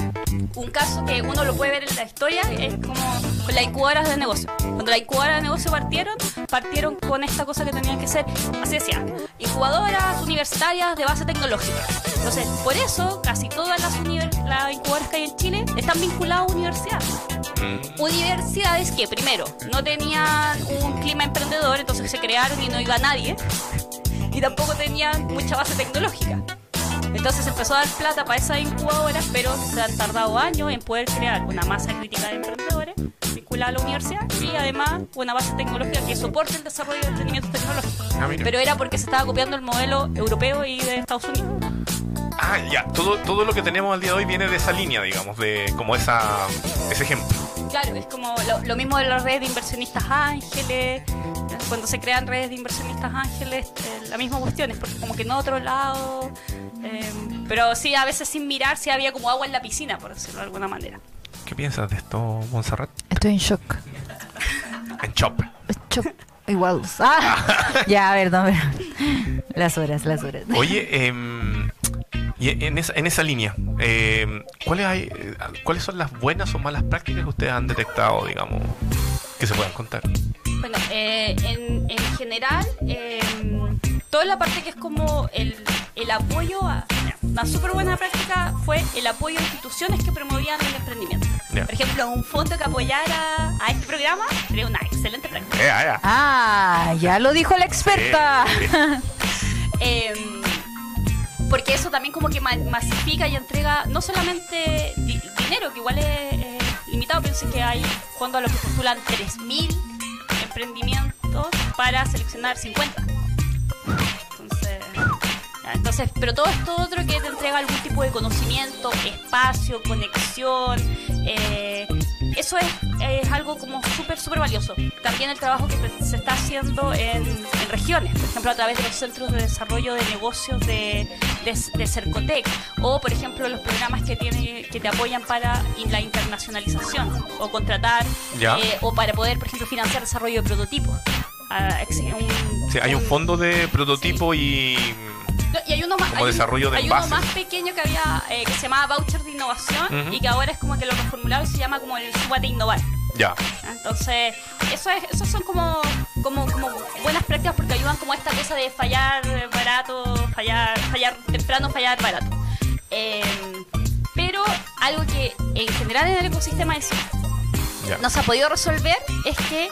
Un caso que uno lo puede ver en la historia es como con las incubadoras de negocio. Cuando las incubadoras de negocio partieron, partieron con esta cosa que tenían que ser, así decía, incubadoras universitarias de base tecnológica. Entonces, por eso casi todas las, las incubadoras que hay en Chile están vinculadas a universidades universidades que primero no tenían un clima emprendedor, entonces se crearon y no iba nadie, y tampoco tenían mucha base tecnológica. Entonces empezó a dar plata para esas incubadoras, pero se han tardado años en poder crear una masa crítica de emprendedores vinculada a la universidad y además una base tecnológica que soporte el desarrollo de emprendimientos tecnológicos. Ah. Pero era porque se estaba copiando el modelo europeo y de Estados Unidos. Ah, ya. Todo, todo lo que tenemos al día de hoy viene de esa línea, digamos, de como esa, ese ejemplo. Claro, es como lo, lo mismo de las redes de inversionistas ángeles, cuando se crean redes de inversionistas ángeles, eh, la misma cuestión, es porque como que en otro lado, eh, pero sí, a veces sin mirar, sí había como agua en la piscina, por decirlo de alguna manera. ¿Qué piensas de esto, Montserrat? Estoy en shock. En Chop. Shock. Igual. Ah, ya, a ver, no, a ver. Las horas, las horas. Oye, em, y en esa, en esa línea, em, ¿cuáles, hay, eh, ¿cuáles son las buenas o malas prácticas que ustedes han detectado, digamos, que se puedan contar? Bueno, eh, en, en general, eh, toda la parte que es como el, el apoyo a... Una súper buena práctica fue el apoyo a instituciones que promovían el emprendimiento. Por ejemplo, un fondo que apoyara a este programa sería una excelente práctica. Eh, ah, ya. Ah, ya lo dijo la experta. Eh, Eh, porque eso también como que ma- masifica y entrega no solamente di- dinero, que igual es limitado, piensen que hay fondos a los que postulan 3.000 emprendimientos para seleccionar 50. Entonces, entonces, pero todo esto otro que te entrega algún tipo de conocimiento, espacio, conexión, eh, eso es, es algo como súper, súper valioso. También el trabajo que se está haciendo en, en regiones, por ejemplo, a través de los centros de desarrollo de negocios de, de, de Cercotec o, por ejemplo, los programas que tiene que te apoyan para la internacionalización o contratar eh, o para poder, por ejemplo, financiar desarrollo de prototipos. Ah, un- Sí, hay un fondo de prototipo y... No, y hay uno más, Como hay un- desarrollo de hay uno más pequeño que había eh, que se llamaba voucher de innovación y que ahora es como que lo reformularon y se llama como el Súbate a Innovar. Ya. Entonces, eso es, esos son como, como, como buenas prácticas porque ayudan como a esta cosa de fallar barato, fallar, fallar temprano, fallar barato. Eh, pero algo que en general en el ecosistema es Ya. no se ha podido resolver es que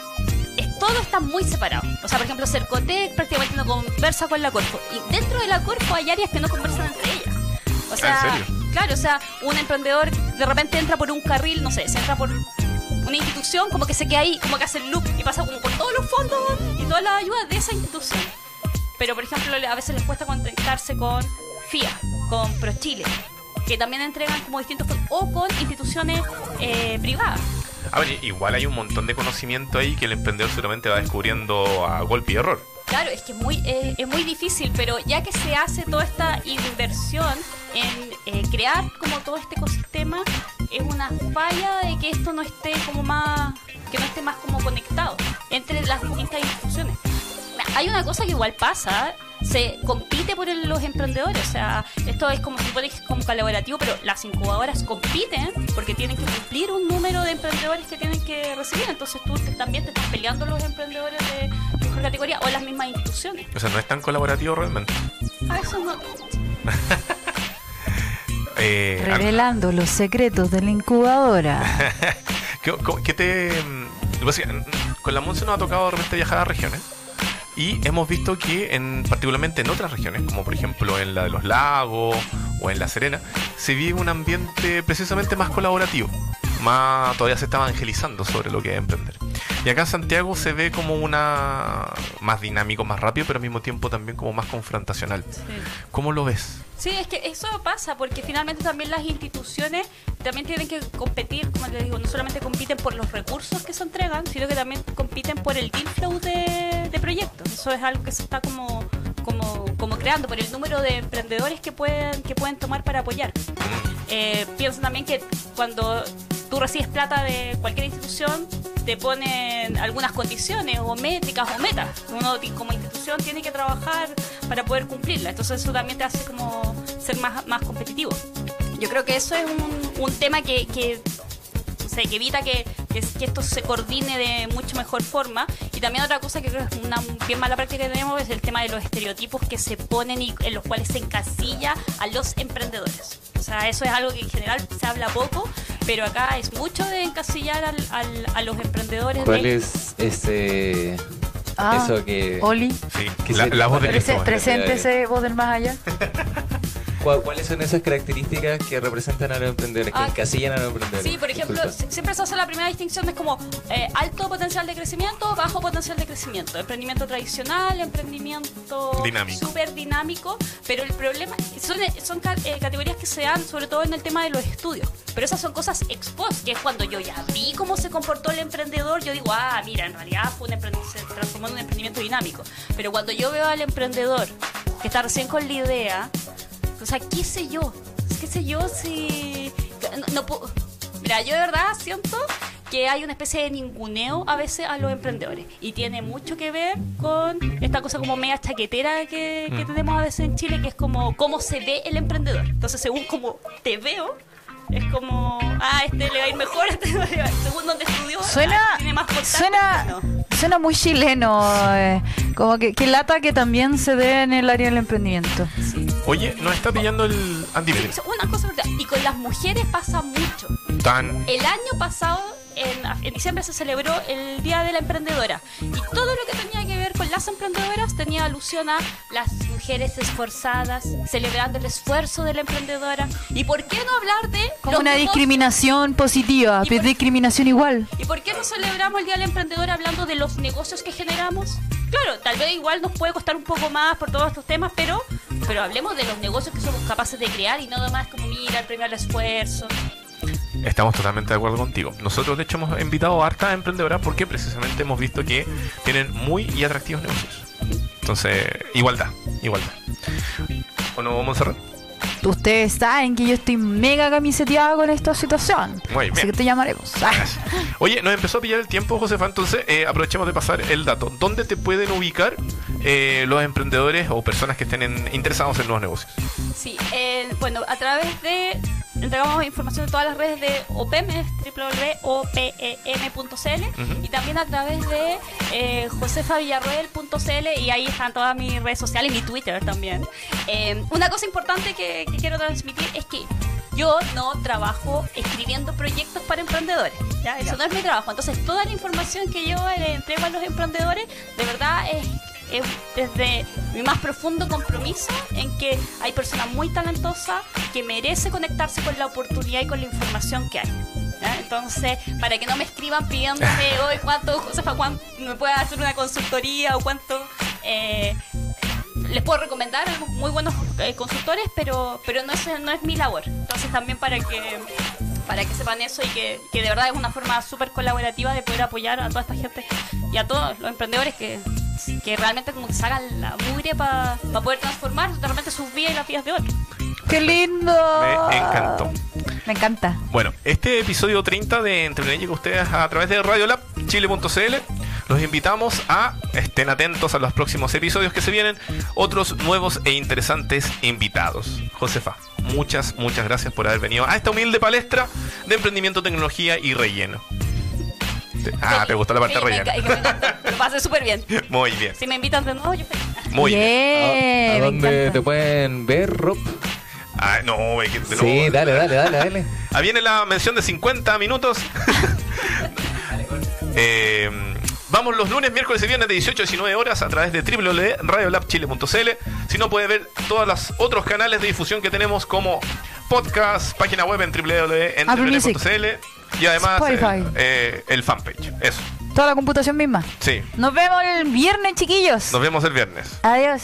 es- todo está muy separado. O sea, por ejemplo, Cercotec prácticamente no conversa con la Corfo. Y dentro de la Corfo hay áreas que no conversan entre ellas. O sea, ¿En serio? claro, o sea, un emprendedor de repente entra por un carril, no sé, se entra por una institución, como que se queda ahí, como que hace el loop y pasa como por todos los fondos y todas las ayudas de esa institución. Pero, por ejemplo, a veces les cuesta contactarse con FIA, con ProChile, que también entregan como distintos fondos, o con instituciones eh, privadas. A ver, igual hay un montón de conocimiento ahí que el emprendedor seguramente va descubriendo a golpe y error. Claro, es que es muy, eh, es muy difícil, pero ya que se hace toda esta inversión en eh, crear como todo este ecosistema, es una falla de que esto no esté como más, que no esté más como conectado entre las distintas instituciones. Hay una cosa que igual pasa, se compite por el- los emprendedores, o sea, esto es como si pones como colaborativo, pero las incubadoras compiten porque tienen que cumplir un número de emprendedores que tienen que recibir, entonces tú te- también te estás peleando los emprendedores de mejor categoría o las mismas instituciones. O sea, no es tan colaborativo realmente. A veces no. Eh, Revelando los secretos de la incubadora. ¿Qué, cómo- qué te.? mm, que, mm, Con la Monse nos ha tocado de repente viajar a regiones. Y hemos visto que, en, particularmente en otras regiones, como por ejemplo en la de los lagos o en La Serena, se vive un ambiente precisamente más colaborativo. Más, todavía se está evangelizando sobre lo que es emprender. Y acá en Santiago se ve como una más dinámico, más rápido, pero al mismo tiempo también como más confrontacional. ¿Cómo lo ves? Sí, es que eso pasa porque finalmente también las instituciones también tienen que competir, como les digo, no solamente compiten por los recursos que se entregan, sino que también compiten por el deal flow de, de proyectos. Eso es algo que se está como, como, como creando, por el número de emprendedores que pueden, que pueden tomar para apoyar. Eh, piensa también que cuando tú recibes plata de cualquier institución, te ponen algunas condiciones o métricas o metas. Uno como institución tiene que trabajar para poder cumplirla. Entonces eso también te hace como ser más, más competitivo. Yo creo que eso es un, un tema que, que, o sea, que evita que, que, que esto se coordine de mucho mejor forma. Y también otra cosa que creo que es una bien mala práctica que tenemos es el tema de los estereotipos que se ponen y en los cuales se encasilla a los emprendedores. O sea, eso es algo que en general se habla poco, pero acá es mucho de encasillar al- al- a los emprendedores. ¿Cuál de- es ese Ah, eso que Oli, Sí, ¿Qué la, sería? la voz de Prese- Cristóbal. preséntese vos del más allá. ¿Cuál- ¿Cuáles son esas características que representan a los emprendedores, que Ah, encasillan a los emprendedores? Sí, por ejemplo, Disculpa. si- siempre se hace la primera distinción, es como eh, alto potencial de crecimiento, bajo potencial de crecimiento. Emprendimiento tradicional, emprendimiento Dinámico. súper dinámico, pero el problema son, son eh, categorías que se dan sobre todo en el tema de los estudios. Pero esas son cosas ex post, que es cuando yo ya vi cómo se comportó el emprendedor, yo digo, ah, mira, en realidad fue un se transformó en un emprendimiento dinámico. Pero cuando yo veo al emprendedor que está recién con la idea, o sea, qué sé yo, qué sé yo si... No, no puedo- Mira, yo de verdad siento que hay una especie de ninguneo a veces a los emprendedores y tiene mucho que ver con esta cosa como media chaquetera que, que Mm. tenemos a veces en Chile, que es como cómo se ve el emprendedor. Entonces, según cómo te veo, es como, ah, este le va a ir mejor, este le va a ir según donde estudió, Suena, ah, tiene más contactos, suena, no. Suena muy chileno, eh, como que, que lata que también se dé en el área del emprendimiento. Sí. Oye, nos está pillando el. Una cosa, verdad, y con las mujeres pasa mucho. Tan. El año pasado, en, en diciembre, se celebró el Día de la Emprendedora. Y todo lo que tenía que ver con las emprendedoras tenía alusión a las mujeres esforzadas, celebrando el esfuerzo de la emprendedora. ¿Y por qué no hablar de Como una discriminación positiva, ¿Y por- discriminación igual. ¿Y por qué no celebramos el Día del Emprendedor hablando de los negocios que generamos? Claro, tal vez igual nos puede costar un poco más por todos estos temas, pero, pero hablemos de los negocios que somos capaces de crear y no más como mira, el premio al esfuerzo. Estamos totalmente de acuerdo contigo. Nosotros, de hecho, hemos invitado a hartas emprendedoras porque precisamente hemos visto que tienen muy y atractivos negocios. Entonces, igualdad, igualdad. ¿O no, Montserrat? Ustedes saben que yo estoy mega camiseteado con esta situación. Muy Así que te llamaremos. Ah. Oye, nos empezó a pillar el tiempo, Josefa, entonces eh, aprovechemos de pasar el dato. ¿Dónde te pueden ubicar eh, los emprendedores o personas que estén en- interesados en nuevos negocios? Sí, eh, bueno, a través de. Entregamos información de todas las redes de OPEM, es www.opem.cl Ujú. y también a través de eh, josefavillarroel.cl y ahí están todas mis redes sociales, mi Twitter también. Eh, una cosa importante que, que quiero transmitir es que yo no trabajo escribiendo proyectos para emprendedores. ¿ya? Eso no es mi trabajo. Entonces, toda la información que yo le entrego a los emprendedores, de verdad es es desde mi más profundo compromiso en que hay personas muy talentosas que merece conectarse con la oportunidad y con la información que hay. Entonces, para que no me escriban pidiéndome hoy cuánto, Josefa, cuánto me puede hacer una consultoría o cuánto eh, les puedo recomendar muy buenos eh, consultores, pero, pero no, es, no es mi labor. Entonces también para que para que sepan eso y que, que de verdad es una forma súper colaborativa de poder apoyar a toda esta gente y a todos los emprendedores que, que realmente como que sacan la mugre para poder transformar realmente sus vidas y las vidas de otros. ¡Qué lindo! Me encantó. Me encanta. Bueno, este episodio 30 de llega a ustedes a través de Radiolab Chile.cl. Los invitamos a estén atentos a los próximos episodios que se vienen, otros nuevos e interesantes invitados. Josefa, muchas, muchas gracias por haber venido a esta humilde palestra de emprendimiento, tecnología y relleno. Te- Ah, te gustó la parte Sí, me rellena. me encanta, lo pasé súper bien. Muy bien, Si me invitan de nuevo, yo feliz. muy bien. Bien, ¿A, a me dónde te pueden ver, Rob? Ah, no, güey, que- Sí, no. dale, dale, dale, dale. Ah, viene la mención de 50 minutos. Eh, vamos los lunes, miércoles y viernes de 18 a 19 horas a través de www.radiolabchile.cl. Si no, puede ver todos los otros canales de difusión que tenemos como podcast, página web en www.entrepreneur.cl y además eh, eh, el fanpage. Eso, Toda la computación misma. sí. Nos vemos el viernes, chiquillos. Nos vemos el viernes. Adiós.